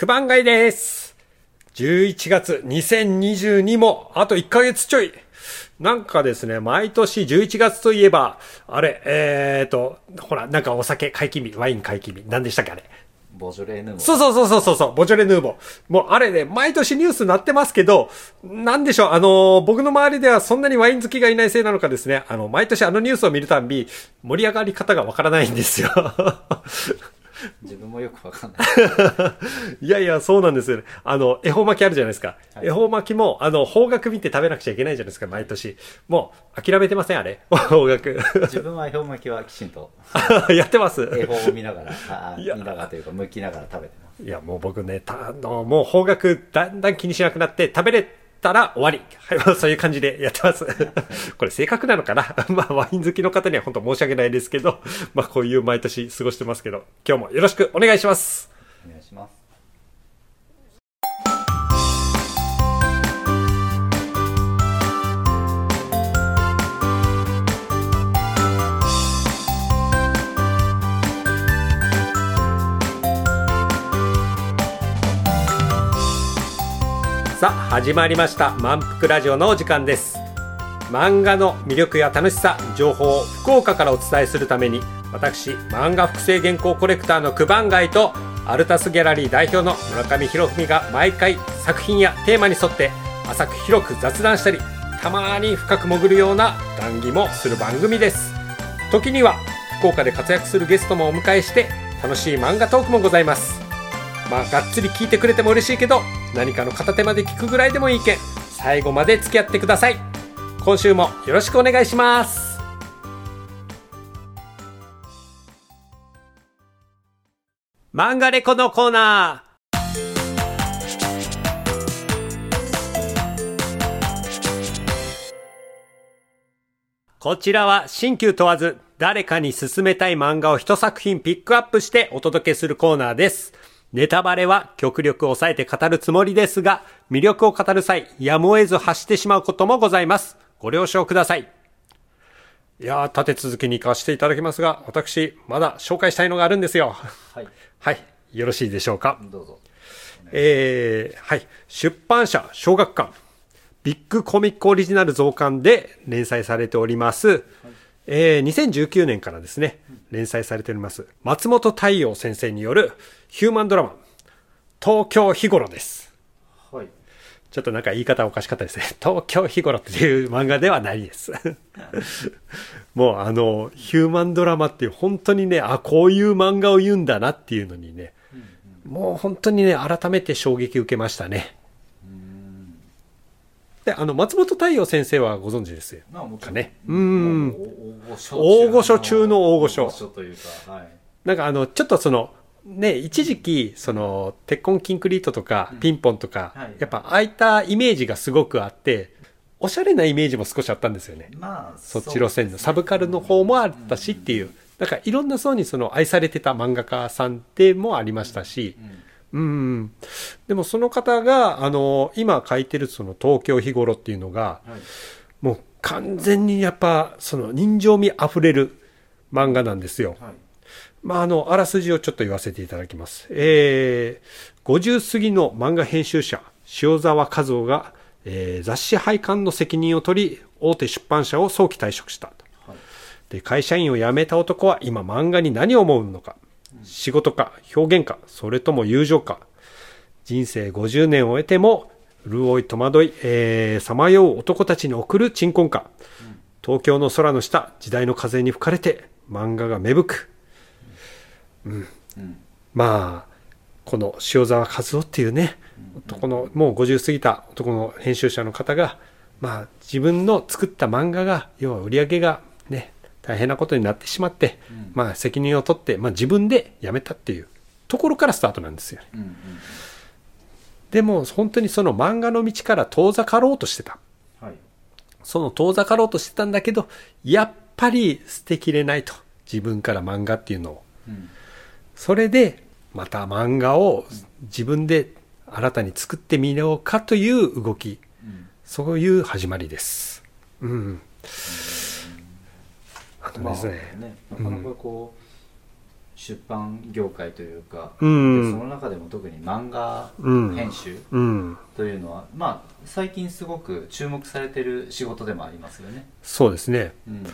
九番街です。11月2022もあと1ヶ月ちょい。なんかですね、毎年11月といえば、あれ、えーと、ほら、なんかお酒解禁日、ワイン解禁日、何でしたっけあれ。ボジョレーヌーボーそうそうそうそうそうボジョレ・ヌーボー。もうあれね、毎年ニュースになってますけど、なんでしょう、あの、僕の周りではそんなにワイン好きがいないせいなのかですね、あの、毎年あのニュースを見るたんび、盛り上がり方がわからないんですよ。自分もよくわかんない。いやいや、そうなんですよね。あの、恵方巻きあるじゃないですか。はい恵方巻きも、あの、方角見て食べなくちゃいけないじゃないですか、毎年。もう、諦めてません、あれ。方角。自分は恵方巻きはきちんとやってます。恵方を見ながら、見ながらというか、剥きながら食べてます。いや、もう僕ね、たあの、もう方角だんだん気にしなくなって、食べれたら終わり。はい、そういう感じでやってます。これ正確なのかな？まあ、ワイン好きの方には本当申し訳ないですけど、まあ、こういう毎年過ごしてますけど、今日もよろしくお願いします。さ始まりました。満腹ラジオのお時間です。漫画の魅力や楽しさ情報を福岡からお伝えするために私漫画複製原稿コレクターの九番街とアルタスギャラリー代表の村上博文が毎回作品やテーマに沿って浅く広く雑談したりたまに深く潜るような談義もする番組です。時には福岡で活躍するゲストもお迎えして楽しい漫画トークもございます。まあがっつり聞いてくれても嬉しいけど何かの片手まで聞くぐらいでもいいけん。最後まで付き合ってください。今週もよろしくお願いします。漫画レコのコーナー。こちらは新旧問わず誰かに勧めたい漫画を一作品ピックアップしてお届けするコーナーです。ネタバレは極力抑えて語るつもりですが、魅力を語る際、やむを得ず発してしまうこともございます。ご了承ください。いやー、立て続けに行かせていただきますが、私、まだ紹介したいのがあるんですよ。はい。はい。よろしいでしょうか？どうぞ。えーはい。出版社、小学館、ビッグコミックオリジナル増刊で連載されております。えー2019年からですね、連載されております。松本太陽先生によるヒューマンドラマ、東京日頃です。はい。ちょっとなんか言い方おかしかったですね。東京日頃っていう漫画ではないです。もうあの、ヒューマンドラマっていう本当にね、あ、こういう漫画を言うんだなっていうのにね、もう本当にね、改めて衝撃受けましたね。で、あの、松本太陽先生はご存知ですよ。かねうんも大御所大御所中の大御所大御所というか、はい。なんかあの、ちょっとその、ね、一時期、その、鉄痕キンクリートとか、ピンポンとか、はいやっぱああいったイメージがすごくあって、おしゃれなイメージも少しあったんですよね。まあ、そっち路線のサブカルの方もあったしっていう。だからいろんな層にその愛されてた漫画家さんでもありましたし、うん。でもその方が、あの、今書いてるその東京日頃っていうのが、はい。もう完全にやっぱその人情味あふれる漫画なんですよ。はい。まあ、あの、あらすじをちょっと言わせていただきます。えー、50過ぎの漫画編集者、塩沢和夫が、えー雑誌廃刊の責任を取り、大手出版社を早期退職したと。はい。で、会社員を辞めた男は今漫画に何を思うのか。仕事か、表現か、それとも友情か。人生50年を終えても、潤い戸惑い、えー、さまよう男たちに送る鎮魂歌。東京の空の下、時代の風に吹かれて、漫画が芽吹く。うん。まあ、この塩沢和夫っていうね、男の、もう50過ぎた男の編集者の方が、まあ、自分の作った漫画が、要は売り上げがね、大変なことになってしまって、うんまあ、責任を取って、まあ、自分で辞めたっていうところからスタートなんですよね。うん。うん。でも、本当にその漫画の道から遠ざかろうとしてた。はい。その遠ざかろうとしてたんだけど、やっぱり捨てきれないと。自分から漫画っていうのを。うん。それで、また漫画を自分で新たに作ってみようかという動き。うん。そういう始まりです。うん。あのまあですね。ね、なかなかこう、出版業界というか、その中でも特に漫画うん編集うん。というのは、まあ最近すごく注目されてる仕事でもありますよね、そうですね。うん、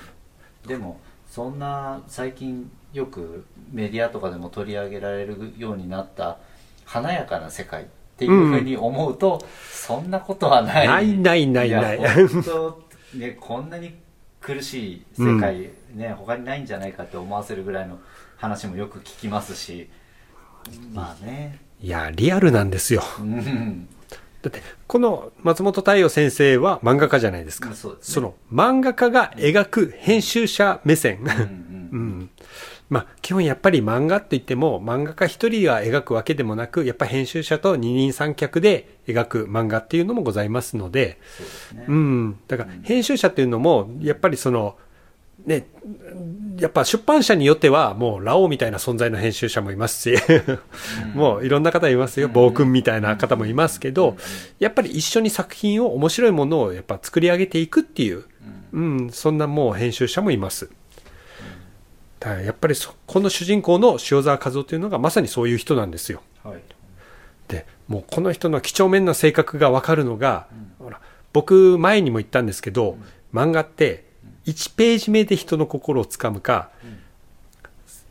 でもそんな最近よくメディアとかでも取り上げられるようになった華やかな世界っていうふうに思うと、そんなことはないないないないないや本当ねこんなに苦しい世界、ね他にないんじゃないかって思わせるぐらいの話もよく聞きますしまあねいや、リアルなんですよ。うんだって、この松本太陽先生は漫画家じゃないですか。そねその漫画家が描く編集者目線。うんうん。まあ、基本やっぱり漫画って言っても、漫画家一人が描くわけでもなく、やっぱ編集者と二人三脚で描く漫画っていうのもございますので、そうね、うん。だから、編集者っていうのも、やっぱりその、ね、やっぱ出版社によっては、もう、ラオウみたいな存在の編集者もいますし、もういろんな方いますよ。暴君みたいな方もいますけど、やっぱり一緒に作品を、面白いものをやっぱ作り上げていくっていう、うん、そんなもう編集者もいます。やっぱりそこの主人公の塩沢和夫というのがまさにそういう人なんですよ。はい。でもうこの人の几帳面な性格が分かるのが、ほら僕前にも言ったんですけど、漫画って1ページ目で人の心をつかむか、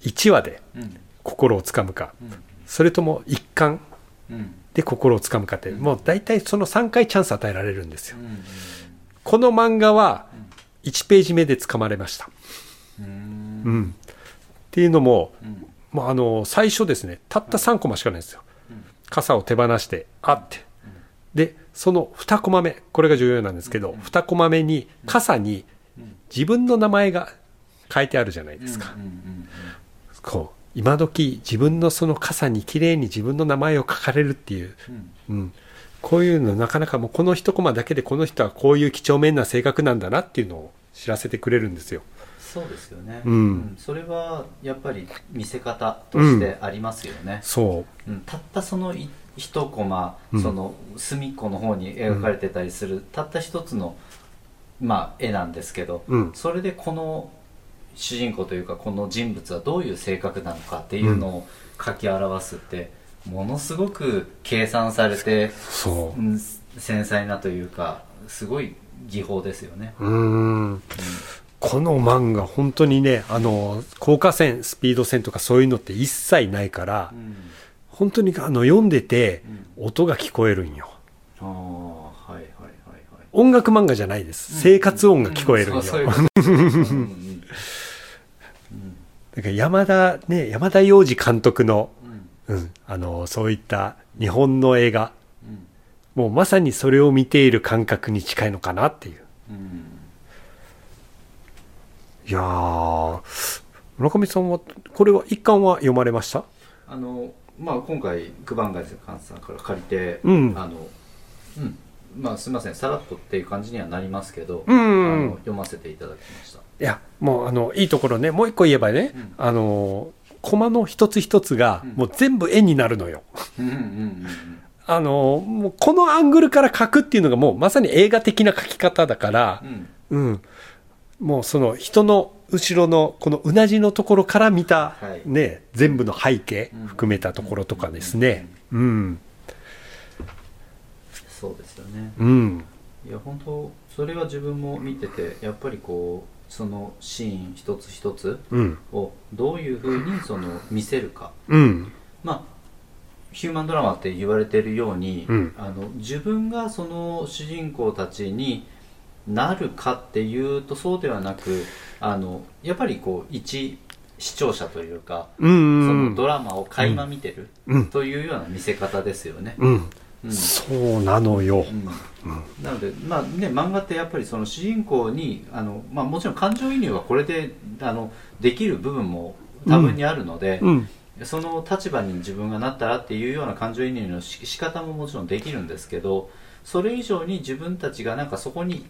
1話でうん。心をつかむか、うん。それとも一巻うん。で心をつかむかって、もう大体その3回チャンス与えられるんですよ。うん。この漫画は1ページ目でつかまれました。うん。うん。っていうのも、うん。もうあの最初ですねたった3コマしかないんですよ、傘を手放してあって、でその2コマ目これが重要なんですけど、2コマ目に傘に自分の名前が書いてあるじゃないですか、うんうんこう今時自分のその傘に綺麗に自分の名前を書かれるっていう、うん。うん、こういうのなかなかもうこの1コマだけでこの人はこういう几帳面な性格なんだなっていうのを知らせてくれるんですよそうですよね、うん。それはやっぱり見せ方としてありますよね、そう。うん。たったそのい一コマ、うん。その隅っこの方に描かれてたりする、たった一つの、まあ、絵なんですけど、うん。それでこの主人公というかこの人物はどういう性格なのかっていうのを書き表すってものすごく計算されて、そう。うん繊細なというかすごい技法ですよね。うーんこの漫画本当にねあの効果線スピード線とかそういうのって一切ないから、うん。本当にあの読んでて音が聞こえるんよ。ああはいはいはいはい。音楽漫画じゃないです。生活音が聞こえるんよ、だから山田ね山田洋次監督の,、うん。うん、あのそういった日本の映画。うん。もうまさにそれを見ている感覚に近いのかなっていう。うんいやー村上さんはこれは一巻は読まれました？あのまあ今回九番街さんから借りて、うん。あのうん。まあすみません。さらっとっていう感じにはなりますけど、うんあの読ませていただきました。いや、もう、あの、いいところね、もう一個言えばね、うん。あの、コマの一つ一つがうん、もう全部絵になるのよ。あの、もうこのアングルから描くっていうのがもうまさに映画的な描き方だからう、ん。うん。もうその人の後ろのこのうなじのところから見たはいね、全部の背景うん含めたところとかですね。うん。そうですよねうん。いや本当それは自分も見ててやっぱりこうそのシーン一つ一つうん。をどういうふうにその見せるかうん。まあヒューマンドラマって言われてるように、うんあの自分がその主人公たちになるかっていうとそうではなくあのやっぱりこう一視聴者というか、うんうん。そのドラマを垣間見てる、うん。というような見せ方ですよね。うん。うんそうなのよ。うんなので、まあね、漫画ってやっぱりその主人公にあの、まあ、もちろん感情移入はこれであのできる部分も多分にあるので、うん。その立場に自分がなったらっていうような感情移入のし仕方ももちろんできるんですけどそれ以上に自分たちがなんかそこに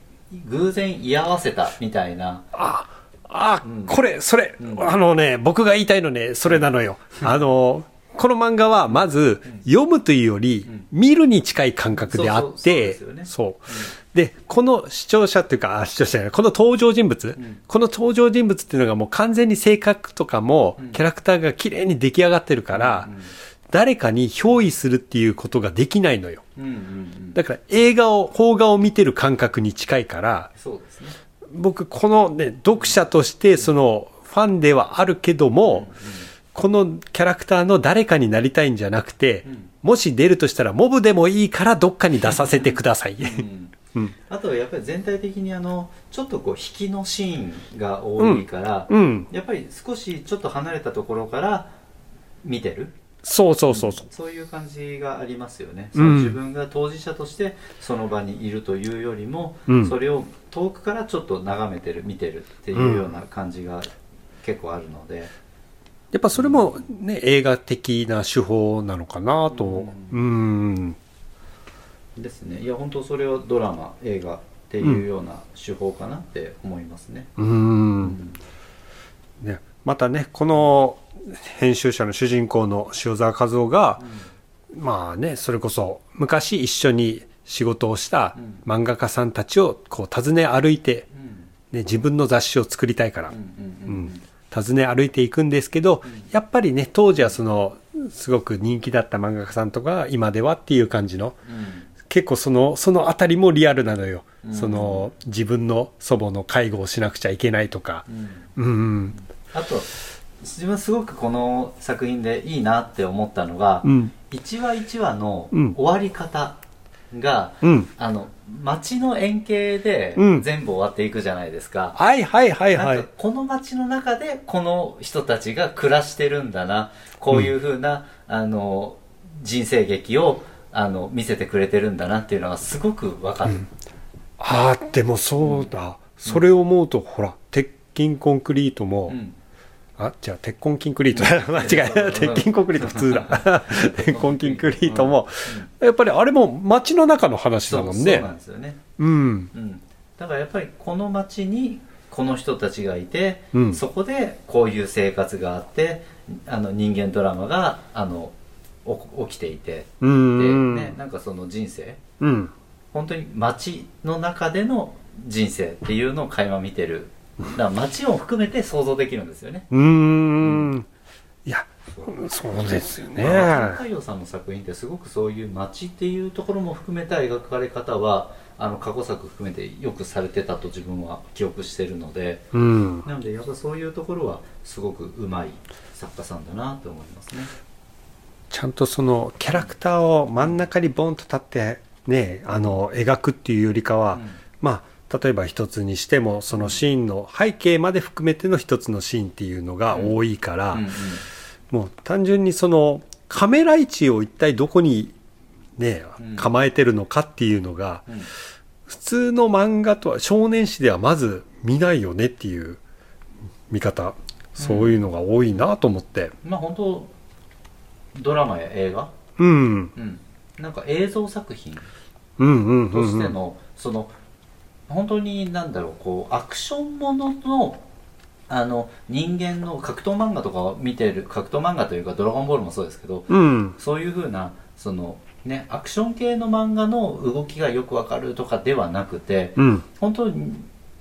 偶然居合わせたみたいな。あ、あ、うん。これ、それ、うん。あのね、僕が言いたいのね、それなのよ。あの、この漫画は、まず、読むというより、見るに近い感覚であってそう。で、この視聴者っていうか、あ視聴者じゃない、この登場人物、ん。この登場人物っていうのがもう完全に性格とかも、キャラクターが綺麗に出来上がってるから、誰かに憑依するっていうことができないのよ。うんうんうん。だから映画を、邦画を見てる感覚に近いから、そうですね。僕、このね、読者として、その、ファンではあるけども、このキャラクターの誰かになりたいんじゃなくて、ん。もし出るとしたら、モブでもいいからどっかに出させてください。うんうんあとはやっぱり全体的にあのちょっとこう引きのシーンが多いから、うん。やっぱり少しちょっと離れたところから見てるそうそうそうそう。そういう感じがありますよね、うん。自分が当事者としてその場にいるというよりも、うん。それを遠くからちょっと眺めてる見てるっていうような感じが結構あるので、やっぱそれもね、映画的な手法なのかなと。うん。ですね。いや本当それはドラマ映画っていうような手法かなって思いますね、うん。ね、またね、この編集者の主人公の塩沢和夫が、まあね、それこそ昔一緒に仕事をしたうん漫画家さんたちをこう訪ね歩いて、うんね、自分の雑誌を作りたいから、うんうんうん訪ね歩いていくんですけど、やっぱりね、当時はその、すごく人気だった漫画家さんとか、今ではっていう感じの、うん結構その、そのあたりもリアルなのよ。うんその、自分の祖母の介護をしなくちゃいけないとかう。んうん、うん、あと自分すごくこの作品でいいなって思ったのが、うん、一話一話のうん。終わり方が、うん。あの街の円形でうん。全部終わっていくじゃないですか、はいはいはいはい。なんか。この街の中でこの人たちが暮らしてるんだなこういうふうな、あの人生劇をあの見せてくれてるんだなっていうのがすごくわかる、ああ、でもそうだ。それを思うと、ほら、鉄筋コンクリートも、うんあ、じゃあ、鉄痕キンクリートだ。間違えた。鉄筋コンクリート普通だ。鉄痕キンクリートも、やっぱりあれも街の中の話そうそうだもんねな。んですよねうん。うん、だからやっぱりこの町にこの人たちがいて、うんそこでこういう生活があってあの人間ドラマがあのお起きていて、うでん。ね、なんかその人生うん。本当に町の中での人生っていうのを垣間見てるだから町を含めて想像できるんですよねうーん。いや、そうですよね。太陽さんの作品ってすごくそういう街っていうところも含めた描かれ方はあの過去作含めてよくされてたと自分は記憶してるのでうん。なのでやっぱそういうところはすごくうまい作家さんだなと思いますねちゃんとそのキャラクターを真ん中にボンと立ってね、あの、描くっていうよりかは、うんまあ、例えば一つにしても、そのシーンの背景まで含めての一つのシーンっていうのが多いから、うんうん。もう単純にそのカメラ位置を一体どこにねうん、構えてるのかっていうのが、うん。普通の漫画とは少年誌ではまず見ないよねっていう見方、そういうのが多いなと思って。まあ本当ドラマや映画、うん。うん、なんか映像作品うんうんうんとうん。しての、その本当になんだろうこうアクションもののあの人間の格闘漫画とかを見てる格闘漫画というか「ドラゴンボール」もそうですけどうん。そういうふうなそのねアクション系の漫画の動きがよくわかるとかではなくてうん。本当に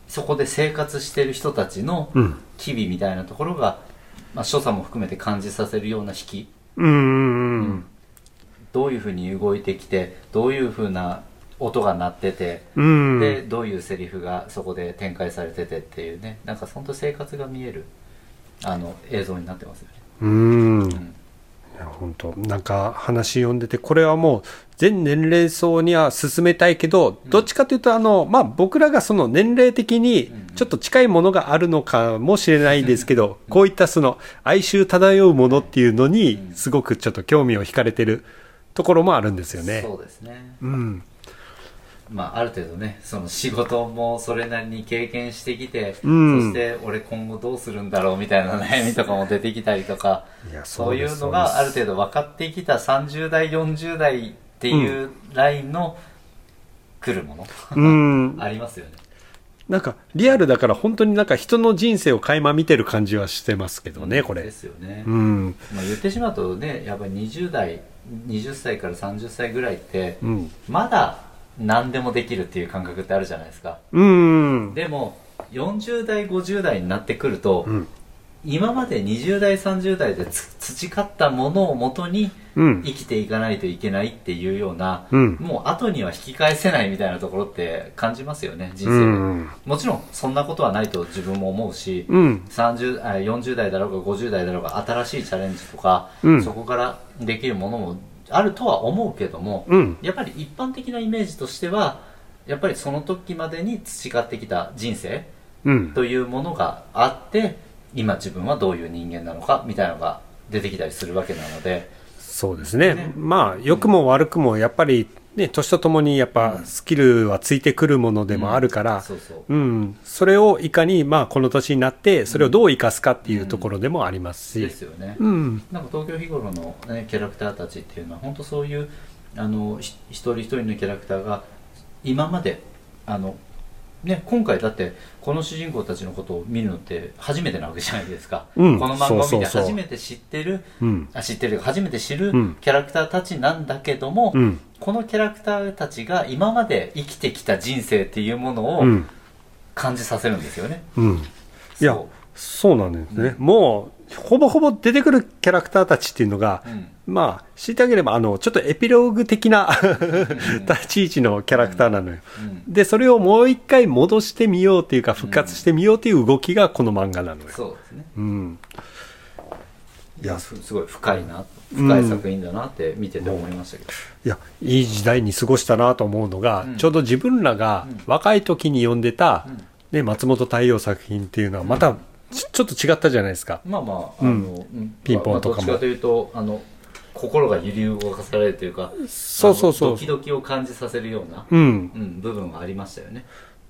そこで生活してる人たちのうん。機微みたいなところが、まあ、所作も含めて感じさせるような引きうんうんうん。どういうふうに動いてきてどういうふうな音が鳴ってて、うん。でどういうセリフがそこで展開されててっていうね。なんか本当生活が見えるあの映像になってますよね、うん。いうん。や本当。なんか話読んでて、これはもう全年齢層には進めたいけど、どっちかというと、あの、まあ、僕らがその年齢的にちょっと近いものがあるのかもしれないですけど、こういったその哀愁漂うものっていうのに、すごくちょっと興味を惹かれてるところもあるんですよね。そうですね。うん。まあある程度ねその仕事もそれなりに経験してきて、うんそして俺今後どうするんだろうみたいな悩みとかも出てきたりとかそういうのがある程度分かってきた30代40代っていうラインの来るもの、うん。ありますよねなんか、リアルだから本当になんか人の人生を垣間見てる感じはしてますけどね、こでれ。すよね、うん。まあ、言ってしまうとねやっぱり20代20歳から30歳ぐらいってうん。まだ何でもできるっていう感覚ってあるじゃないですかうん。でも40代50代になってくると、うん。今まで20代30代でつ培ったものをもとにうん。生きていかないといけないっていうような、うん。もう後には引き返せないみたいなところって感じますよね人生うで、ん。もちろんそんなことはないと自分も思うし、うん。30あ40代だろうが50代だろうが新しいチャレンジとか、うんそこからできるものもあるとは思うけども、うん。やっぱり一般的なイメージとしてはやっぱりその時までに培ってきた人生うん。というものがあって今自分はどういう人間なのかみたいなのが出てきたりするわけなのでそうですね。ねまあ、良くも悪くも、やっぱり、ね、年とともに、やっぱ、スキルはついてくるものでもあるから、そうそううん。それをいかに、まあ、この年になって、それをどう生かすかっていうところでもありますし。ですよね、うん。なんか東京日頃の、ね、キャラクターたちっていうのは本当そういうあのひ一人一人のキャラクターが今まであの、ね、今回だってこの主人公たちのことを見るのって初めてなわけじゃないですか、うんこの漫画を見て初めて知ってるうん。あ知ってる初めて知るうんキャラクターたちなんだけども、うん。このキャラクターたちが今まで生きてきた人生っていうものをうん。感じさせるんですよね、うん。いやそう、なんですね。もう、ほぼほぼ出てくるキャラクターたちっていうのが、うんまあ、知ってあげれば、あの、ちょっとエピローグ的な立ち位置のキャラクターなのよ。うん。で、それをもう一回戻してみようっていうか、復活してみようっていう動きがこの漫画なのよ。そうですね。うん。いやすすごい深いな深い作品だなって見てて思いましたけど、いや、いい時代に過ごしたなと思うのが、うん。ちょうど自分らがうん。若い時に読んでた、うん。ね、松本太陽作品っていうのはまたちちょっと違ったじゃないですか。まあまあ、うん。あの、うん。ピンポンとかも。まあどっちかというと、あの、心が揺り動かされるというか、そうそうそうドキドキを感じさせるような、うん。うん、部分はありましたよね。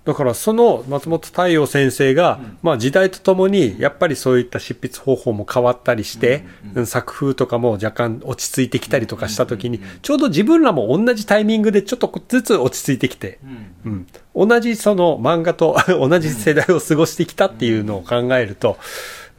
だからその松本太陽先生が、うんまあ時代とともにやっぱりそういった執筆方法も変わったりして、うんうんうん作風とかも若干落ち着いてきたりとかした時にうんうんうん、ちょうど自分らも同じタイミングでちょっとずつ落ち着いてきて、うん。うん、同じその漫画と 同じ世代を過ごしてきたっていうのを考えると、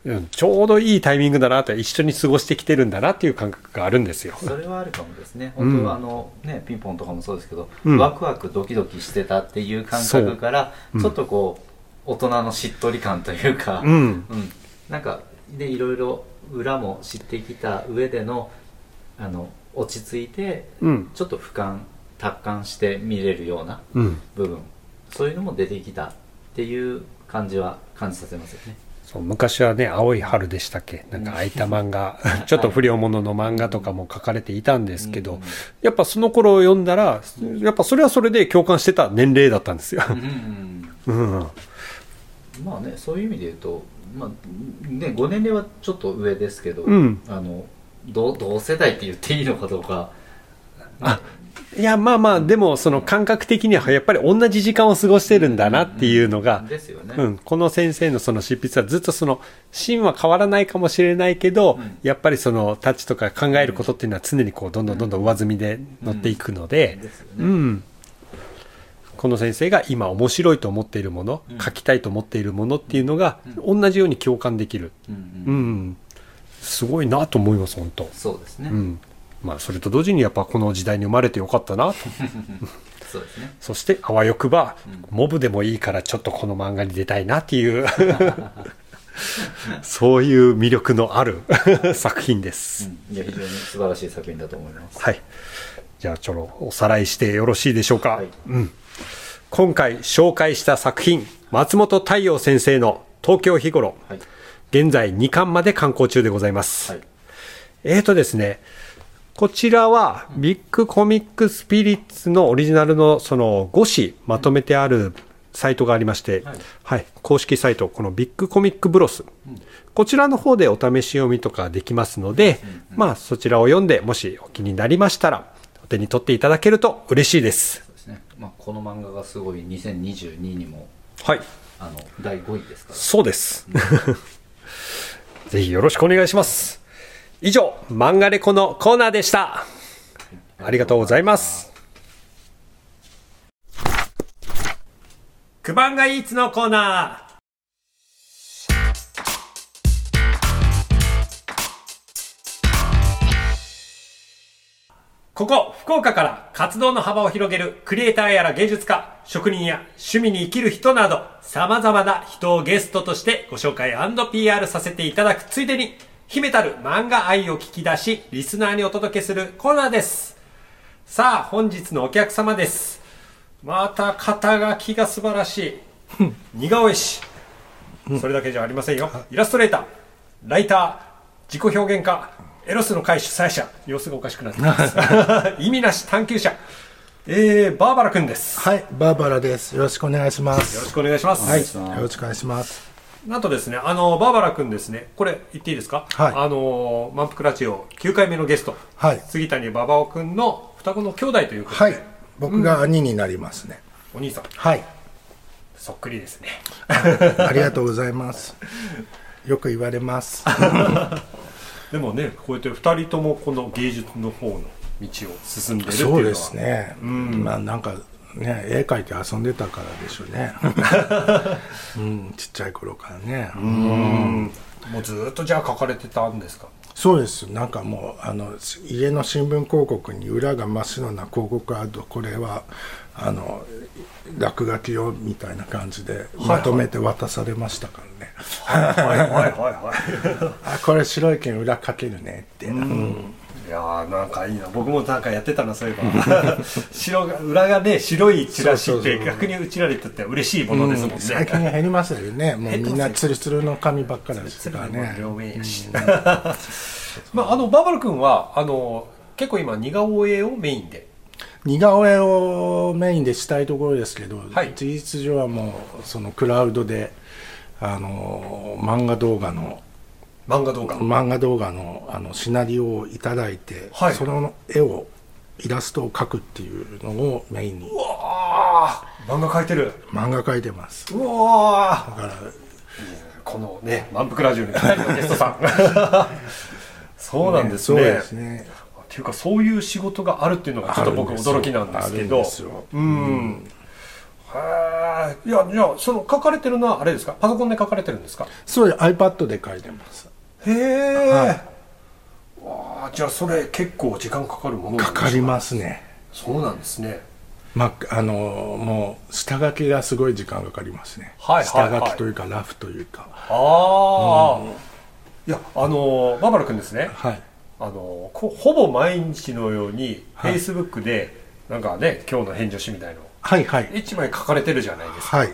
うん、ちょうどいいタイミングだなと一緒に過ごしてきてるんだなっていう感覚があるんですよ。それはあるかもですね。うん本当はあの、ね、ピンポンとかもそうですけど、うん。ワクワクドキドキしてたっていう感覚から、そう。うんちょっとこう、大人のしっとり感というか、うん、うん、なんかでいろいろ裏も知ってきた上でのあの落ち着いてうん、ちょっと俯瞰達観して見れるようなうん。部分そういうのも出てきたっていう感じは感じさせますよねそう昔はね、青い春でしたっけ？なんか空いた漫画、ちょっと不良物の漫画とかも書かれていたんですけど、うんやっぱその頃を読んだら、やっぱそれはそれで共感してた年齢だったんですよ。うんうんうん。まあねそういう意味で言うと、まあね、5年齢はちょっと上ですけど、うん。あの同同世代って言っていいのかどうか。あいや、まあまあ、でもその感覚的にはやっぱり同じ時間を過ごしてるんだなっていうのが、うん、この先生のその執筆はずっとその芯は変わらないかもしれないけど、うん。やっぱりそのタッチとか考えることっていうのは常にこうどんどんどんどん上積みで乗っていくので、うん、この先生が今面白いと思っているもの、うん書きたいと思っているものっていうのが同じように共感できる、うん、すごいなと思います本当、そうですね、うんまあ、それと同時にやっぱこの時代に生まれてよかったなと。そうですね。そしてあわよくば、うん。モブでもいいからちょっとこの漫画に出たいなっていう そういう魅力のある 作品です、うん、いや非常に素晴らしい作品だと思います。はい。じゃあちょっとおさらいしてよろしいでしょうか、はい。うん、今回紹介した作品松本太陽先生の「東京日頃。はい。」現在2巻まで刊行中でございます、はい。えーとですね、こちらはビッグコミックスピリッツのオリジナルのその5紙まとめてあるサイトがありまして、はいはい、公式サイト、このビッグコミックブロス。こちらの方でお試し読みとかできますので、まあそちらを読んで、もしお気になりましたら、お手に取っていただけると嬉しいです。そうですね。まあ、この漫画がすごい2022にも、はい、あの、第5位ですから。そうです。ぜひよろしくお願いします。以上、漫画レコのコーナーでした。ありがとうございます。クバンガイーツのコーナー。ここ、福岡から活動の幅を広げるクリエイターやら芸術家、職人や趣味に生きる人など、様々な人をゲストとしてご紹介 &PR させていただくついでに、秘めたる漫画愛を聞き出し、リスナーにお届けするコーナーです。さあ、本日のお客様です。また肩書きが素晴らしい。似顔絵師。それだけじゃありませんよ。イラストレーター、ライター、自己表現家、エロスの会主催者、様子がおかしくなってきます。意味なし探求者、えー、バーバラ君です。はい、バーバラです。よろしくお願いしまよろしす。くお願いします。はい、よろしくお願いします。なんとですね、あの、バーバラ君ですね、これ言っていいですか？はい。あの、満腹ラジオ9回目のゲスト、はい。杉谷ババオ君の双子の兄弟ということで、はい、僕が兄になりますね。お兄さん、はい、そっくりですね。ありがとうございます。よく言われます。でもね、こうやって2人ともこの芸術の方の道を進んでるっていうのは。そうですね。まあなんかね、絵描いて遊んでたからでしょうね。うん、ちっちゃい頃からね。うんもうずーっとじゃあ書かれてたんですか？そうです。なんかもうあの家の新聞広告に裏が真っ白な広告あるとこれはあの落書き用みたいな感じでまとめて渡されましたからね。はいはいはいはい。あこれ白い剣裏かけるねって、うんいやーなんかいいな。僕もなんかやってたなそういえば。白が裏がね白いチラシって逆にうちらにとっては嬉しいものですもんね、最近減りま すよね。もうみんなツルツルの髪ばっかりですからね両面やし、まああのバーバル君はあの結構今似顔絵をメインで。似顔絵をメインでしたいところですけど、はい。事実上はもうそのクラウドであの漫画動画の漫画動画、漫画動画のあのシナリオをいただいて、はい。その絵をイラストを描くっていうのをメインに。うわー。漫画描いてる。漫画描いてます。うわー。だからこのね満腹ラジオに2人のゲストさん。そうなんですね。そうですね。っていうかそういう仕事があるっていうのがちょっと僕驚きなんですけど。うん。いやじゃあその書かれてるのはあれですか？パソコンで書かれてるんですか？そう iPad で描いてますへえ、はい。わあじゃあそれ結構時間かかるものか？かりますね。そうなんですね。まあ、あのもう下書きがすごい時間かかりますね、はいはいはい。下書きというかラフというか。ああ、いやあのバーバラ君ですね。はい。あのこほぼ毎日のようにフはい。ェイスブックでなんかね今日の返事しみたいの。はいはい。一枚書かれてるじゃないですか。はい。い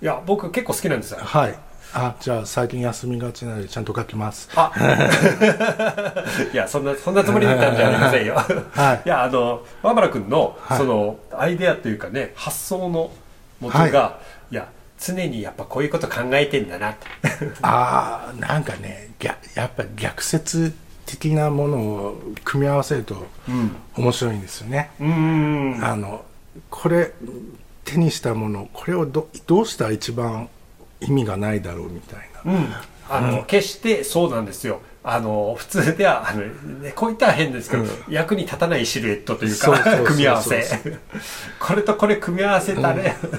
や僕結構好きなんですよ。はいあじゃあ最近休みがちなのでちゃんと書きます。あ。いやそんなそんなつもりだったんじゃありませんよ、はい。いやあのバーバラ君の、はい。そのアイデアというかね発想の元が、、はい。や常にやっぱこういうこと考えてんだな。ああなんかね逆やっぱり逆説的なものを組み合わせると面白いんですよね、うーん。あのこれ手にしたものこれをどどうしたら一番意味がないだろうみたいな、うん、あの、決してそうなんですよ。あの、普通では、あの、ね、こういったら変ですけど、役に立たないシルエットというか、組み合わせ。これとこれ組み合わせたら、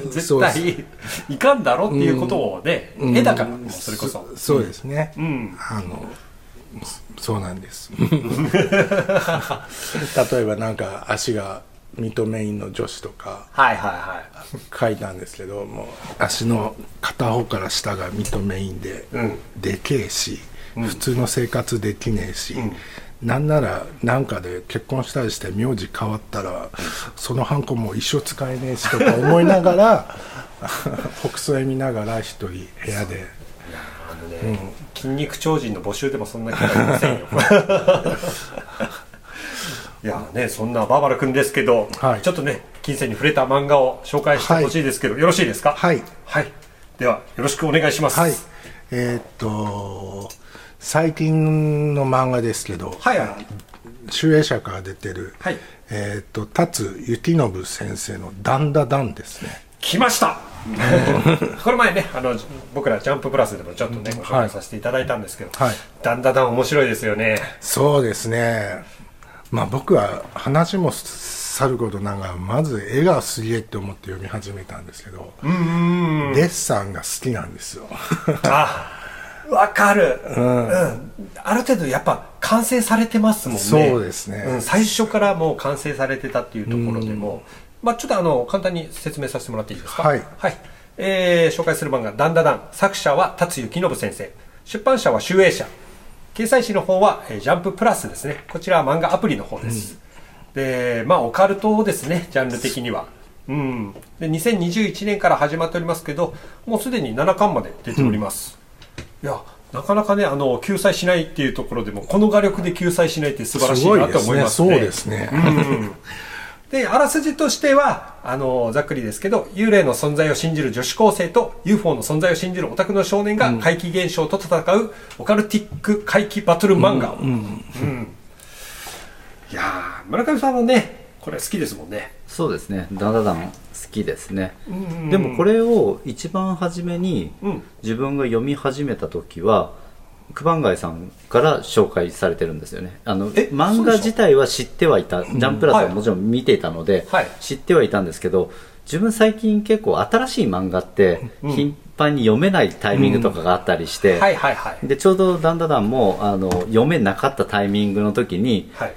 絶そうで対いかんだろっていうことをね、うん。絵だから、それこそ。そそうですね、うん。あのそうなんです。例えばなんか足がミトメインの女子とかはいはいはい。書いたんですけどもう足の片方から下がミトメインで、うん。でけえし、普通の生活できねえし、ん。なんならなんかで結婚したりして名字変わったら、そのハンコもう一生使えねえしとか思いながら 北斎見ながら一人部屋で。あのね、筋肉超人の募集でもそんなキャラいませんよ。いやね、そんなバーバラ君ですけど、はい。ちょっとね、金銭に触れた漫画を紹介してほしいですけど、よろしいですか？はい。はい。では、よろしくお願いします。はい。えーっと最近の漫画ですけど、はい。はい集英社から出てる、はい。えーっと達幸信先生の「ダンダダン」ですね。来ました！これ前ねあの僕ら「ジャンププラス」でもちょっとねご紹介させていただいたんですけど、はい。だんだんだん面白いですよね。そうですねまあ僕は話もさることながらまず絵がすげえって思って読み始めたんですけど、デッサンが好きなんですよ。あわかる、うん。うんある程度やっぱ完成されてますもんね。そうですね。ん。最初からもう完成されてたっていうところでも、まあ、ちょっとあの簡単に説明させてもらっていいですか？はい。えー紹介する漫画「ダンダダン」作者は達幸信先生。出版社は集英社掲載誌の方は、えージャンププラスですね。こちらは漫画アプリの方です、でまあオカルトですね。ジャンル的には。うん。で2021年から始まっておりますけどもうすでに7巻まで出ております、いやなかなかねあの救済しないっていうところでもこの画力で救済しないって素晴らしいなと思いますね。そうですね。うん であらすじとしてはあのざっくりですけど幽霊の存在を信じる女子高生と UFO の存在を信じるオタクの少年が怪奇現象と戦うオカルティック怪奇バトル漫画。を、うん。いやー村上さんはねこれ好きですもんね。そうですね。ダンダダン好きですね、でもこれを一番初めにうん。自分が読み始めた時は九番街さんから紹介されてるんですよね。あのえ漫画自体は知ってはいたジャンプラスはもちろん見ていたので、はい。知ってはいたんですけど自分最近結構新しい漫画って頻繁に読めないタイミングとかがあったりして、でちょうどダンダダンもあの読めなかったタイミングの時にはい。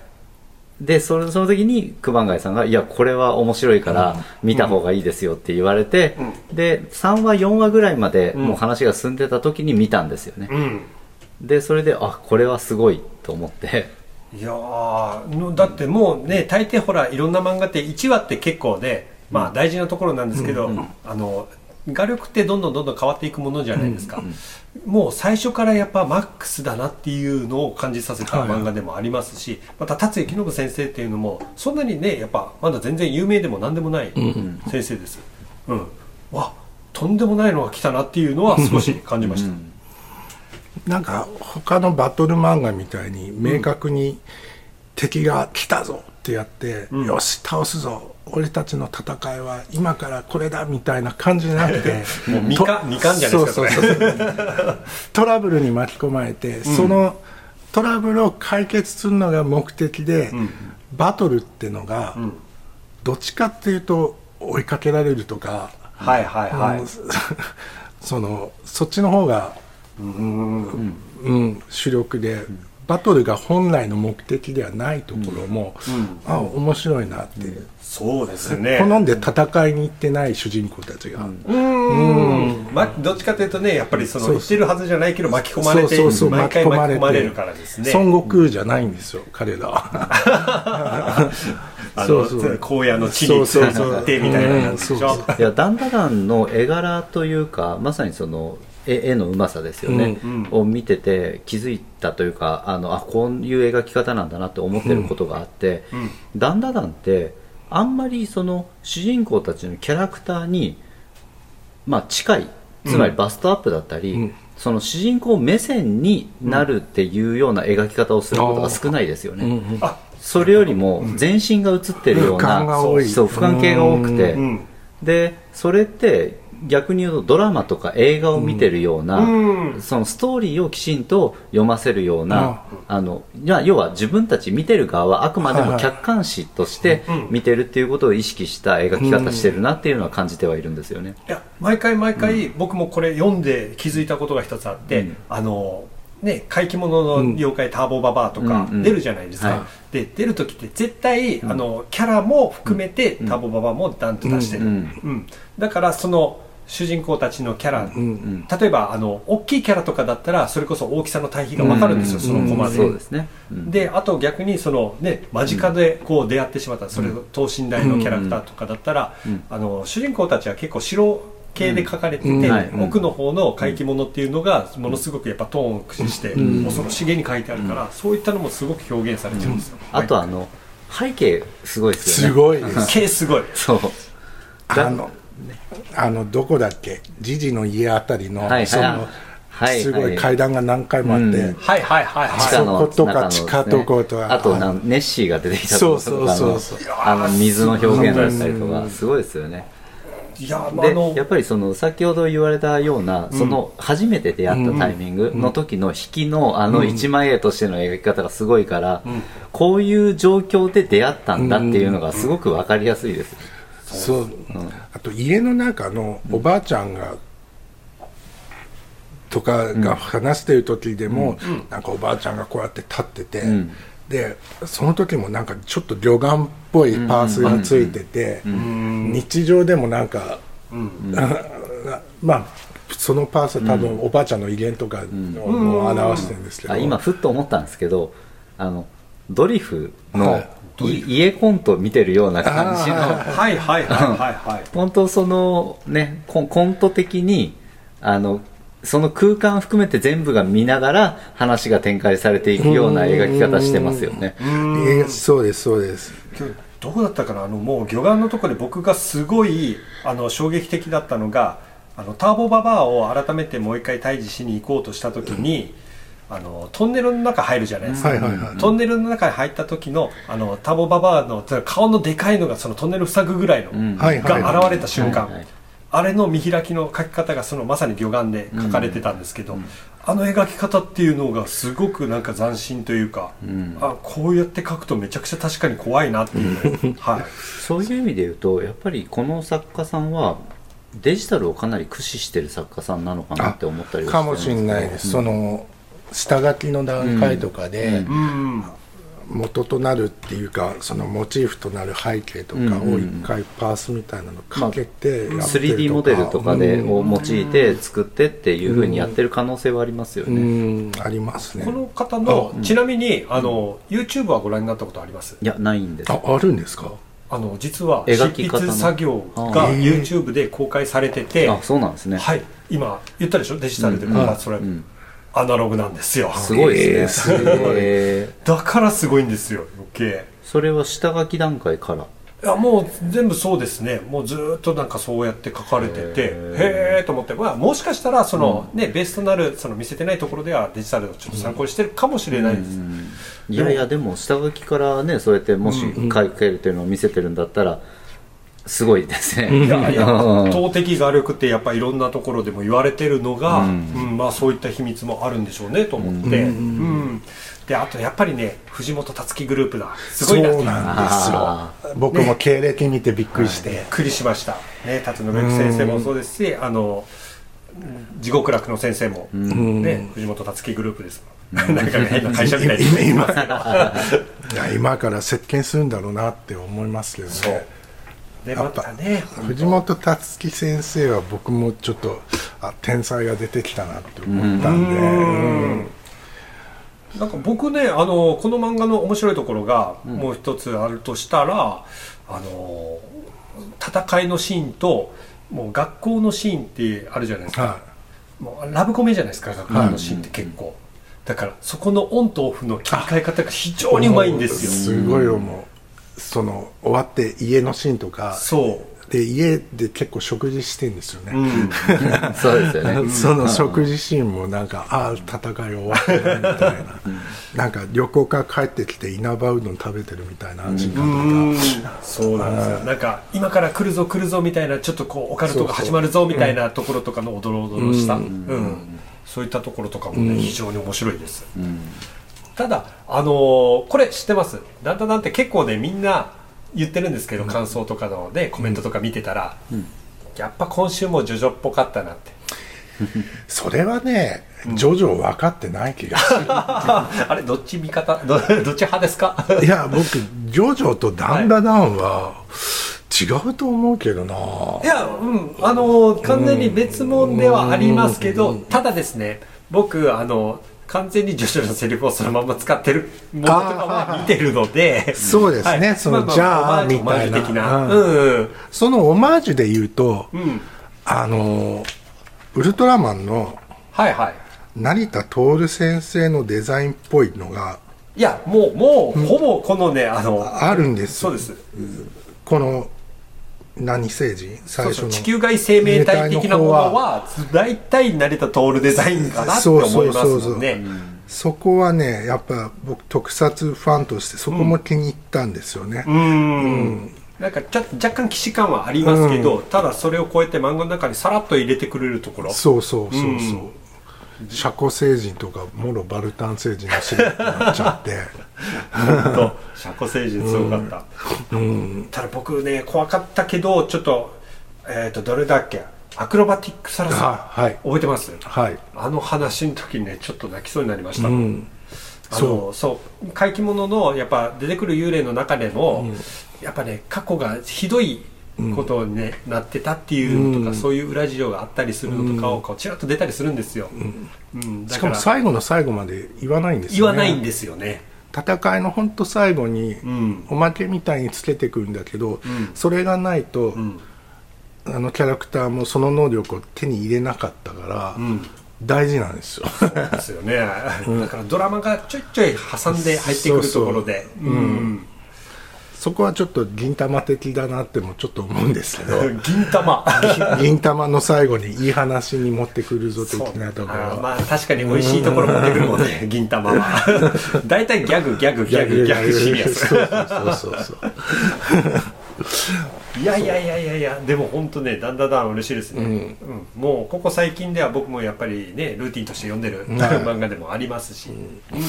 でそれその時に九番街さんが「いやこれは面白いから見た方がいいですよ」って言われて、で3話4話ぐらいまでもう話が進んでた時に見たんですよね、うんでそれであこれはすごいと思って。いやだってもうね大抵ほらいろんな漫画って1話って結構ねまあ大事なところなんですけど、あの画力ってどんどんどんどん変わっていくものじゃないですか、もう最初からやっぱマックスだなっていうのを感じさせた漫画でもありますし、また達幸信先生っていうのもそんなにねやっぱまだ全然有名でも何でもない先生です、うん。わとんでもないのが来たなっていうのは少し感じました、なんか他のバトル漫画みたいに明確に敵が来たぞってやって、よし倒すぞ。俺たちの戦いは今からこれだみたいな感じじゃなくて もう未完未完じゃないですかそうそうそう。トラブルに巻き込まれて、そのトラブルを解決するのが目的で、バトルってのが、どっちかっていうと追いかけられるとか、はいはいはい、うん そのそっちの方が、うん主力で、バトルが本来の目的ではないところも、あ面白いなって、そうですね。好んで戦いに行ってない主人公たちが、うん。ま、どっちかというとねやっぱりそのそう言ってるはずじゃないけど巻き込まれてそうそう巻き込まれて。巻き込まれるからですね。孫悟空じゃないんですよ、彼らは。あのそうそう。荒野の地にそうそうそう行ってみたいな。やつでしょう。んそういやダンダダンの絵柄というかまさにその絵絵のうまさですよね、うんを見てて気づいたというかあのあこういう描き方なんだなって思ってることがあって、ダンダダンってあんまりその主人公たちのキャラクターに、まあ、近いつまりバストアップだったり、うん。その主人公目線になるっていうような描き方をすることが少ないですよね、うんあそれよりも全身が映ってるような、そう俯瞰系が多くて、うん。でそれって逆に言うとドラマとか映画を見てるような、うん。そのストーリーをきちんと読ませるような、あのいや要は自分たち見てる側はあくまでも客観視として見てるっていうことを意識した描き方してるなっていうのは感じてはいるんですよね。いや毎回毎回僕もこれ読んで気づいたことが一つあって、うん。あのね怪奇物の妖怪ターボババアとかうんうん出るじゃないですか、はい。で出る時って絶対、あのキャラも含めて、ターボババアもダンと出してる、ううんん。だからその主人公たちのキャラ、ん例えばあの大きいキャラとかだったらそれこそ大きさの対比が分かるんですよ、そのコマで、そうですね。うん。であと逆にその、ね、間近でこう出会ってしまった、それ等身大のキャラクターとかだったら、あの主人公たちは結構白系で描かれてて、うん。はい。奥の方の怪奇物っていうのがものすごくやっぱトーンを駆使して、恐ろしげに描いてあるから、そういったのもすごく表現されてるんですよ、あとあの背景すごいですよね。すごいです。系すごい。そう。あの、あの、どこだっけ、ジジの家あたりの、はいはい。その、はいすごはいい階段が何回もあって、うん。はいはいはいはい。地下のそことか地下とことかあとなんネッシーが出てきたとかそうそうそうのあの水の表現だったりとかすごいですよね。いやでやっぱりその先ほど言われたようなその初めて出会ったタイミングの時の引きのあの一枚絵としての描き方がすごいからこういう状況で出会ったんだっていうのがすごく分かりやすいですそう、あと家の中のおばあちゃんが、とかが話してる時でも、なんかおばあちゃんがこうやって立ってて、ん。でその時もなんかちょっと旅館っぽいパースがついてて、日常でもなんか、あ まあそのパースは多分おばあちゃんの威厳とかを表してるんですけど、あ今ふっと思ったんですけどあのドリフの、家コント見てるような感じのはいはいはいはいはい。本当そのねコンコント的にあのその空間含めて全部が見ながら話が展開されていくような描き方してますよね。えそうですそうです。今日どこだったかな？あのもう魚眼のところで僕がすごいあの衝撃的だったのがあのターボババアを改めてもう一回退治しに行こうとした時に、あのトンネルの中入るじゃないですか、はいはいはい。トンネルの中に入った時のあのターボババアの顔のでかいのがそのトンネル塞ぐぐらいの、ん。はいはい。が現れた瞬間、はいはい。あれの見開きの描き方がそのまさに魚眼で描かれてたんですけど、あの描き方っていうのがすごくなんか斬新というか、ん。あこうやって描くとめちゃくちゃ確かに怖いなっていう、はい、そういう意味で言うとやっぱりこの作家さんはデジタルをかなり駆使してる作家さんなのかなって思ったりはかもしれないです、その下書きの段階とかで、うん。元となるっていうかそのモチーフとなる背景とかを一回パースみたいなのかけてやってるとか、3D モデルとかでうんを用いて作ってっていうふうにやってる可能性はありますようね、ん。ありますね。この方の、ちなみにあの YouTube はご覧になったことあります？いやないんです。ああるんですか？あの実は執筆作業あがー。YouTube で公開されてて、あそうなんですね、はい。今言ったでしょ？デジタルで、うんまあそれ、んアナログなんですよ。すごいですね、えーだからすごいんですよ余計。ーそれは下書き段階から？いやもう全部そうですね。もうずーっとなんかそうやって書かれててへへえと思って、まあ、もしかしたらその、ねベースとなるその見せてないところではデジタルをちょっと参考にしてるかもしれないです、いやいやでも下書きからねそうやってもし書けるっていうのを見せてるんだったらすごいですね。いやいやうん。圧倒的画力ってやっぱいろんなところでも言われてるのが、ううんんまあ、そういった秘密もあるんでしょうねと思って、うん。であとやっぱりね藤本辰樹グループだ。すごいなってそうなんですあよ僕も経歴見てびっくりして、びっくりしました、ね、辰野め先生もそうですしあの地獄楽の先生も、ね、藤本辰樹グループですもん。なんか変な会社みたいに言いますけどいや今から席巻するんだろうなって思いますけどそうねでまたね藤本辰樹先生は僕もちょっとあ天才が出てきたなって思ったんで、うん。なんか僕ねあのこの漫画の面白いところがもう一つあるとしたら、あの戦いのシーンともう学校のシーンってあるじゃないですか、はもうラブコメじゃないですか学校のシーンって結構、だからそこのオンとオフの切り替え方が非常にうまいんですよ。すごい思うその終わって家のシーンとかそで家で結構食事してんですよね、う、うん、そうですよね。その食事シーンもなんかああ戦い終わってるみたいな。なんか旅行から帰ってきて稲葉うどん食べてるみたいな時間とか、そうなんですよ。なんか今から来るぞ来るぞみたいなちょっとこうオカルトが始まるぞみたいなところとかのおどろおどろした、うん。そういったところとかもね、非常に面白いです、ただあのーこれ知ってます？だんだんだんって結構ねみんな言ってるんですけど、感想とかのねコメントとか見てたら、やっぱ今週もジョジョっぽかったなって。それはねジョジョ分かってない気がする。あれどっち味方？どどっち派ですか？いや僕ジョジョとダンダダンは違うと思うけどな、いや、うん、あの完全に別物ではありますけど、ただですね、僕、あの完全にジョジョのセリフをそのまま使ってるものとかは見てるので、そうですね。そのじゃあオマージュみたいな。うん。うん、そのオマージュで言うと、うん、あのウルトラマンのはいはい。成田徹先生のデザインっぽいのがいや、もう、もう、ほぼこのね、あの、あるんです。そうです。この何星人最初の。地球外生命体的なものは、大体成田徹デザインかなって思いますもんね。そこはねやっぱ僕特撮ファンとしてそこも気に入ったんですよね、うん。なんかちょっと若干既視感はありますけど、ただそれを超えて漫画の中にさらっと入れてくれるところ。そうそうそうそう、うん。シャコ星人とかモロバルタン星人のシリーズになっちゃって とシャコ星人すごかった、ただ僕ね怖かったけどちょっとえっ、とどれだっけ？アクロバティックサラあサはい。覚えてます？はい。あの話の時にねちょっと泣きそうになりました、うん。あのそう。怪奇物のやっぱ出てくる幽霊の中でも、やっぱね過去がひどいことに、ねなってたっていうのとか、うん。そういう裏事情があったりするのとかをこうちらっと出たりするんですよ、うん。しからも最後の最後まで言わないんですよね。言わないんですよね戦いの本当最後にうん。おまけみたいにつけてくるんだけど、ん。それがないと、うん。あのキャラクターもその能力を手に入れなかったから、うん。大事なんですよ。ですよね、だからドラマがちょいちょい挟んで入ってくるところで。そうそう。うんそこはちょっと銀玉的だなってもちょっと思うんですけど。銀玉。銀玉の最後にいい話に持ってくるぞ的なところ。まあ確かに美味しいところ持ってくるもんね銀玉は。大体ギャグギャグギャグギャグシリアスそうそうそうそう。いやいやいやいやいやでも本当ねだんだんだん嬉しいですね、うん。もうここ最近では僕もやっぱりねルーティンとして読んでる、はい。漫画でもありますし、うん。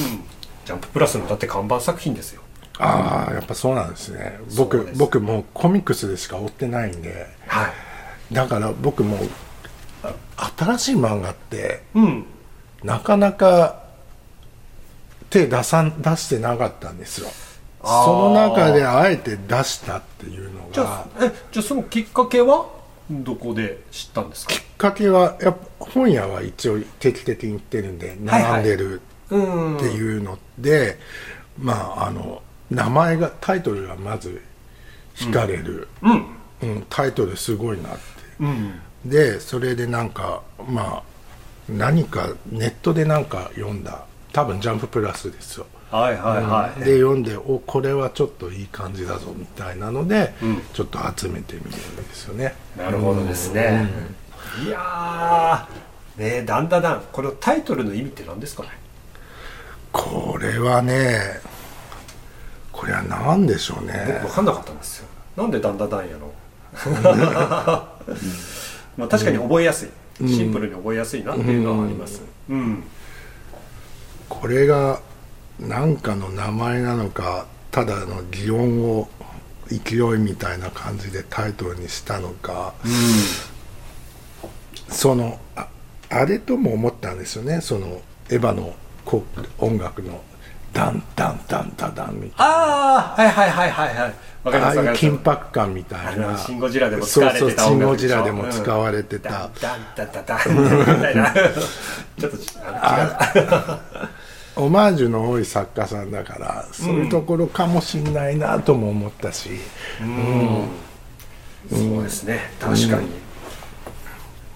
ジャンププラスのだって看板作品ですよああやっぱそうなんですね。僕す僕もうコミックスでしか追ってないんではい。だから僕もあ新しい漫画ってうん。なかなか手出さん出してなかったんですよ。その中であえて出したっていうのじゃえじゃあそのきっかけはどこで知ったんですか？きっかけはやっぱ本屋は一応定期的に行ってるんではいはい。並んでるうんっていうので、まああの名前がタイトルがまず惹かれる、うん。うんタイトルすごいなって。うん。でそれでなんかまあ何かネットでなんか読んだ。多分「ジャンププラス」ですよ。はいはいはい、で読んでおこれはちょっといい感じだぞみたいなので、うん。ちょっと集めてみるんですよね。なるほどですね、いやー。ねだんだんだん。このタイトルの意味って何ですかね？これはねこれは何でしょうね。僕分かんなかったんですよ。なんでだんだんだんやろまあ確かに覚えやすい、シンプルに覚えやすいなっていうのはあります。うん、これが何かの名前なのかただの擬音を勢いみたいな感じでタイトルにしたのか、そのああれとも思ったんですよね。そのエヴァの音楽のダンダンダンダダンみたいああはいはいはいはいはい。わかりなああいう緊迫感みたいな。シン・ゴジラでも使われてたそうそうシン・ゴジラでも使われてた、ダンダンダンダンダンみたいなちょっと違うオマージュの多い作家さんだからそういうところかもしんないなとも思ったし、そうですね確かに、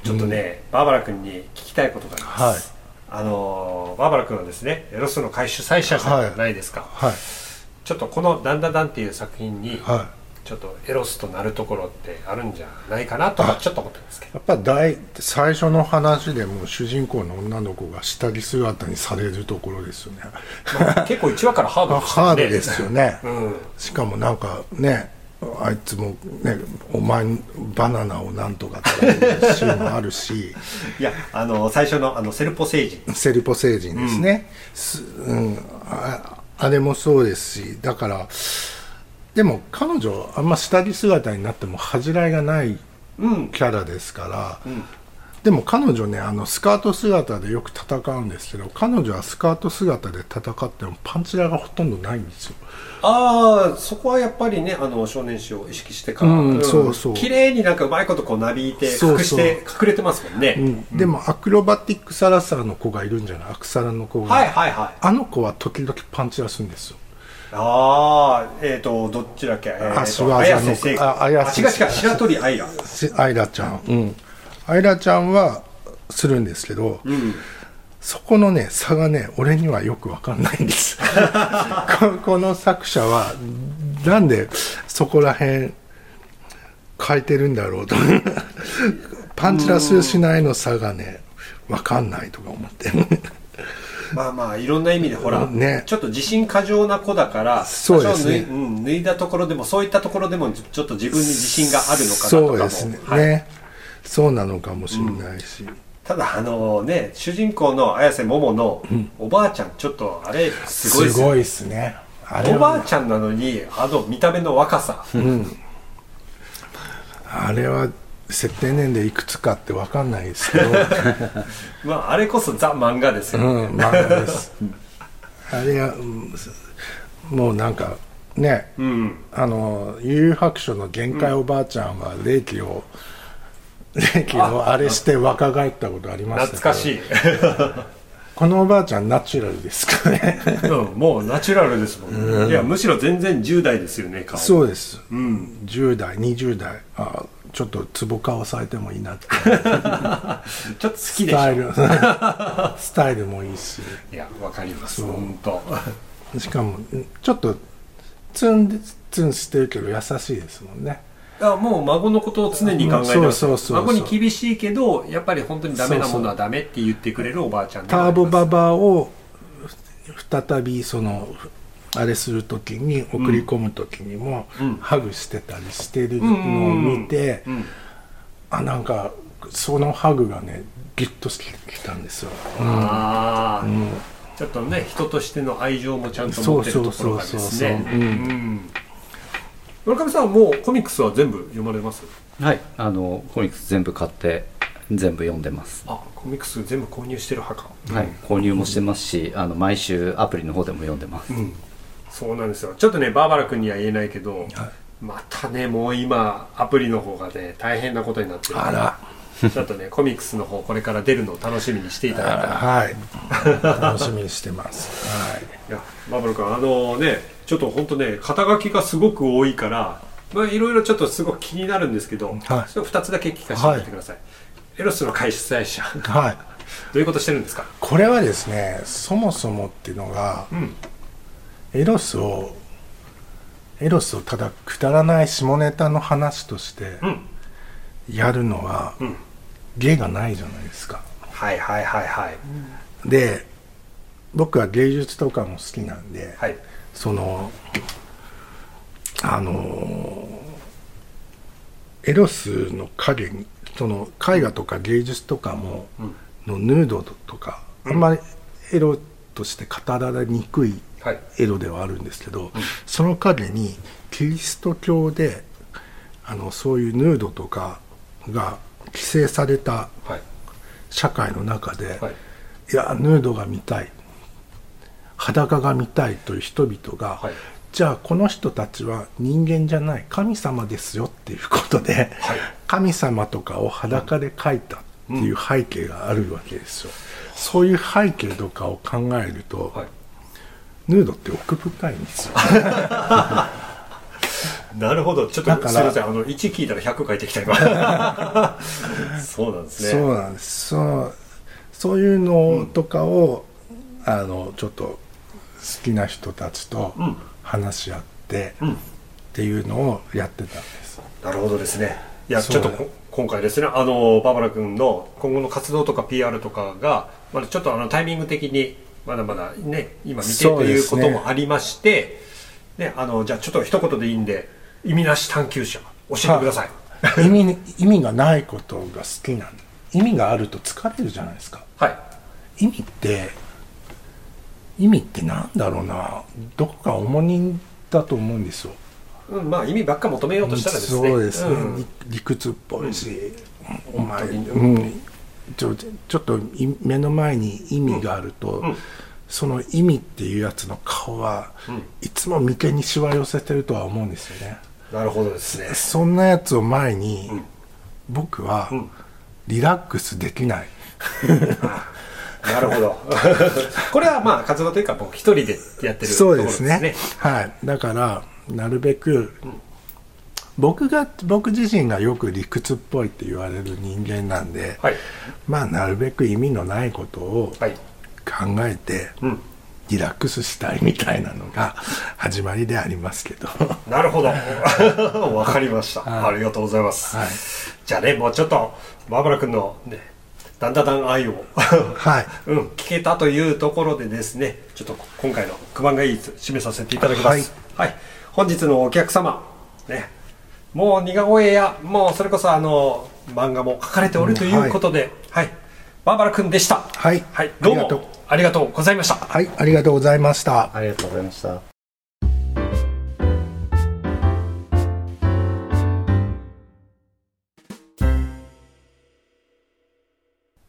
ちょっとね、バーバラ君に聞きたいことがあります、あのバーバラ君はですねエロスの回主催者じゃないですか、はい。ちょっとこの「ダンダダン」っていう作品に、はい。ちょっとエロスとなるところってあるんじゃないかなとかちょっと思ったんですけど。やっぱ大最初の話でもう主人公の女の子が下着姿にされるところですよね。まあ結構1話からハードでした ハードですよね、うん。しかもなんかねあいつもねお前バナナをなんとかとかいうシーンもあるし。いやあの最初のあのセルポ星人。セルポ星人ですね、すうん、ああれもそうですしだからでも彼女あんま下着姿になっても恥じらいがないうん。キャラですから、でも彼女ねあのスカート姿でよく戦うんですけど彼女はスカート姿で戦ってもパンチラがほとんんですよああそこはやっぱりねあの少年誌を意識してから、うんそうそう。綺麗になんかうまいことこうなびいて隠して隠れてますもんね、うん。でもアクロバティックサラサーの子がいるんじゃない？アクサラの子が、はいはいはい。あの子は時々パンチラするんですよ。ああえっ、ー、とどっちだっけ、えーと、足技の綾瀬聖子。あ綾瀬。違う違う白鳥愛がしアイラちゃん。うん。アイラちゃんはするんですけど、うんそこのね差がね俺にはよく分かんないんです。ここの作者はなんでそこら辺変えてるんだろうと。パンチラするしないの差がね分かんないとか思って。まあまあいろんな意味でほら、ね。ちょっと自信過剰な子だからそうですね。うん、脱いだところでもそういったところでもちょっと自分に自信があるのかなとかも。そうですね,、はい。ねそうなのかもしれないし、ただあのね主人公の綾瀬桃のおばあちゃんちょっとあれすごいですごいですね。あれおばあはちゃんなのにあの見た目の若さ、あれは設定年齢いくつかって分かんないですけど。まああれこそザ漫画ですよ、うん漫画です。あれは、うんもうなんかねうん。あの悠々白書の限界おばあちゃんは霊気を、霊気をあれして若返ったことありました懐かしい、このおばあちゃんナチュラルですかね。うん、もうナチュラルですもん、いやむしろ全然10代ですよね顔。そうです、うん。10代20代。あちょっと壺顔されてもいいなって。ちょっと好きでしょ。スタイル。スタイルもいいし。いやわかります。本当。しかもうんちょっとツンツンしてるけど優しいですもんねいやもう孫のことを常に考えてうんます。そうそう孫に厳しいけどやっぱり本当にダメなものはダメって言ってくれるおばあちゃんターボババアを再びそのあれする時に送り込む時にも、うん。ハグしてたりしてるのを見て、うんあなんかそのハグがねギュッときたんですよ、ああ、うん。ちょっとね人としての愛情もちゃんと持ってるところがですね村上さんはもうコミックスは全部読まれます？はいあのコミックス全部買って全部読んでます、あコミックス全部購入してる派か。はい購入もしてますしあの毎週アプリの方でも読んでます、うん。そうなんですよ。ちょっとねバーバラ君には言えないけど、またねもう今アプリの方がね大変なことになってるあら。ちょっとねコミックスの方これから出るのを楽しみにしていただいたら。はい。楽しみにしてます。はい。いやバーバラ君あのねちょっと本当ね肩書きがすごく多いからまあいろいろちょっとすごく気になるんですけど、はい。ちょっと2つだけ聞かせてあげてください、エロスの会主催者。はい。どういうことしてるんですか？これはですねそもそもっていうのが、ん。エロスをエロスをただくだらない下ネタの話としてうん。やるのは、ん。芸がないじゃないですか。はいはいはいはい。で僕は芸術とかも好きなんで、はいそのあのエロスの影にその絵画とか芸術とかも、のヌードとかあんまりエロとして語られにくいはい。エロではあるんですけど、その影にキリスト教であのそういうヌードとかが規制されたはい。社会の中で、はい。いやヌードが見たい裸が見たいという人々が、はい。じゃあこの人たちは人間じゃない神様ですよっていうことで、はい。神様とかを裸で描いたっていう背景があるわけですよ、そういう背景とかを考えると、はい。ヌードって奥深いんですよ。なるほど。ちょっとすいません。あの1聞いたら100書いてきた今 そうなんですね。そうなんです。そうそういうのとかを、あのちょっと好きな人たちとうん。話し合って、うん。っていうのをやってたんです。なるほどですね。いやちょっとこ今回ですね。あのバーバラ君の今後の活動とか PR とかがまだちょっとあのタイミング的にまだまだね今見てということもありましてねあのじゃあちょっと一言でいいんで意味なし探求者教えてください。意味に意味がないことが好きなん意味があると疲れるじゃないですか。はい。意味って意味ってなんだろうな。どこか重荷だと思うんですよ。うん、まあ意味ばっか求めようとしたらですね。そうですね、ん。理理屈っぽいし、お前、本当に。うん、ちょちょっとい目の前に意味があると、ん。その意味っていうやつの顔は、うん。いつも眉間にしわ寄せてるとは思うんですよね。なるほどですね。そんなやつを前に、ん。僕はん。リラックスできない、なるほど。これはまあ活動というか僕一人でやってるとそうころでですすね。はい。だからなるべく、僕が僕自身がよく理屈っぽいって言われる人間なんで、はい。まあなるべく意味のないことをはい。考えてうん。リラックスしたいみたいなのが 始まりでありますけど。なるほど。わかりました、はい。ありがとうございます、はい。じゃあねもうちょっとバーバラ君のねだんだだん愛を。はい。うん聞けたというところでですねちょっと今回の九番がいい締めさせていただきます。はい、本日のお客様ね。もう似顔絵やもうそれこそあの漫画も描かれておるということで、はい、バーバラ君でした。はい。はい、どうありがとう。もありがとうございました。はい。ありがとうございました。ありがとうございました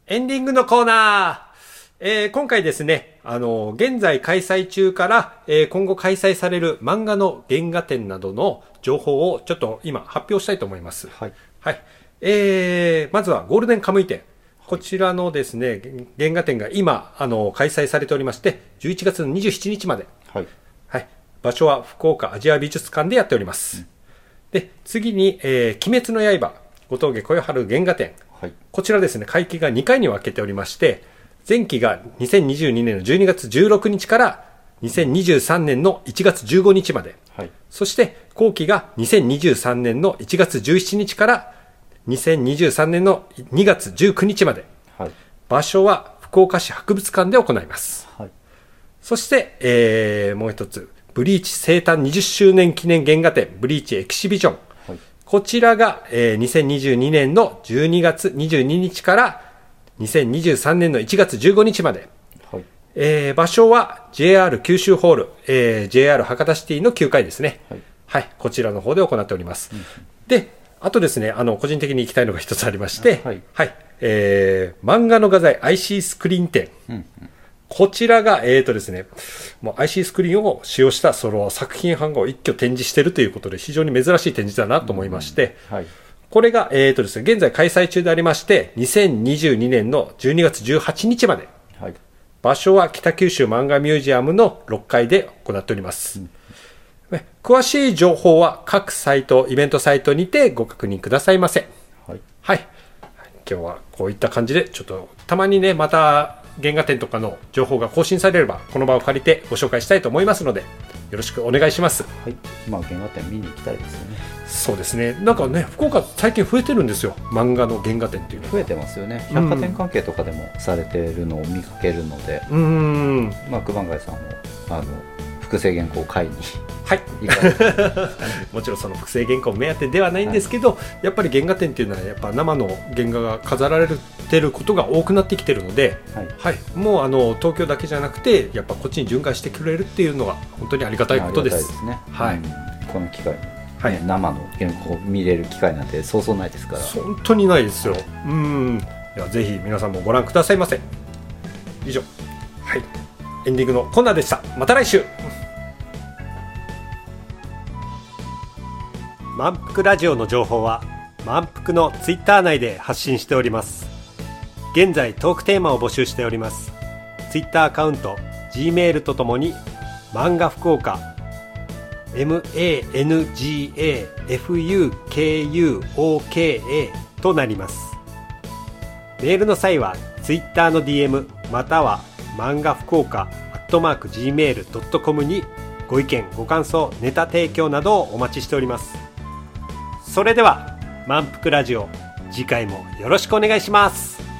エンディングのコーナーえー今回ですね、あの、現在開催中から、えー今後開催される漫画の原画展などの情報をちょっと今発表したいと思います。はい。はい。えー、まずはゴールデンカムイ展。こちらのですね、原画展が今、あの、開催されておりまして、11月の27日まで。はい。はい。場所は福岡アジア美術館でやっております。で、次に、えー、鬼滅の刃、後藤家小夜春原画展。はい。こちらですね、会期が2回に分けておりまして、前期が2022年の12月16日から2023年の1月15日まで。はい。そして後期が2023年の1月17日から2023年の2月19日まで。はい。場所は福岡市博物館で行います。はい。そして、えー、もう一つ、ブリーチ生誕20周年記念原画展、ブリーチエキシビジョン。はい。こちらが、えー2022年の12月22日から2023年の1月15日まで。はい。えー場所は JR 九州ホール、えー JR 博多シティの9階ですね。はいはい。こちらの方で行っております。で、あとですね、あの、個人的に行きたいのが一つありまして、はいえー漫画の画材 IC スクリーン展。うん。こちらが、えーとですね、もう IC スクリーンを使用したその作品版画を一挙展示しているということで、非常に珍しい展示だなと思いまして、はい。これが、えーとですね、現在開催中でありまして、2022年の12月18日まで、はい。場所は北九州漫画ミュージアムの6階で行っております。ね詳しい情報は各サイト、イベントサイトにてご確認くださいませ。はい。はい。今日はこういった感じで、ちょっとたまにね、また原画展とかの情報が更新されれば、この場を借りてご紹介したいと思いますので、よろしくお願いします。はい。まあ、原画展見に行きたいですよね。そうですね。なんかね、福岡最近増えてるんですよ。漫画の原画展っていうのが。増えてますよね。百貨店関係とかでもされてるのを見かけるので、うーん。まあ、熊谷さんも、あの、複製原稿を買いにはい。もちろんその複製原稿目当てではないんですけど、やっぱり原画展っていうのはやっぱ生の原画が飾られてることが多くなってきてるので、はい。はい、もうあの東京だけじゃなくてやっぱこっちに巡回してくれるっていうのは本当にありがたいことです。ですね。はいうんこの機会に、はいね生の原稿を見れる機会なんてそうそうないですから。本当にないですよ。うん。ではぜひ皆さんもご覧くださいませ。以上。はい。エンディングのコーナーでした。また来週。満腹ラジオの情報は満腹のツイッター内で発信しております。現在トークテーマを募集しております。ツイッターアカウント、G メールとともに漫画福岡 MANGAFUKUOKA となりますメールの際は Twitter の DM または漫画福岡アットマーク Gmail.com にご意見ご感想ネタ提供などをお待ちしておりますそれでは満腹ラジオ次回もよろしくお願いします。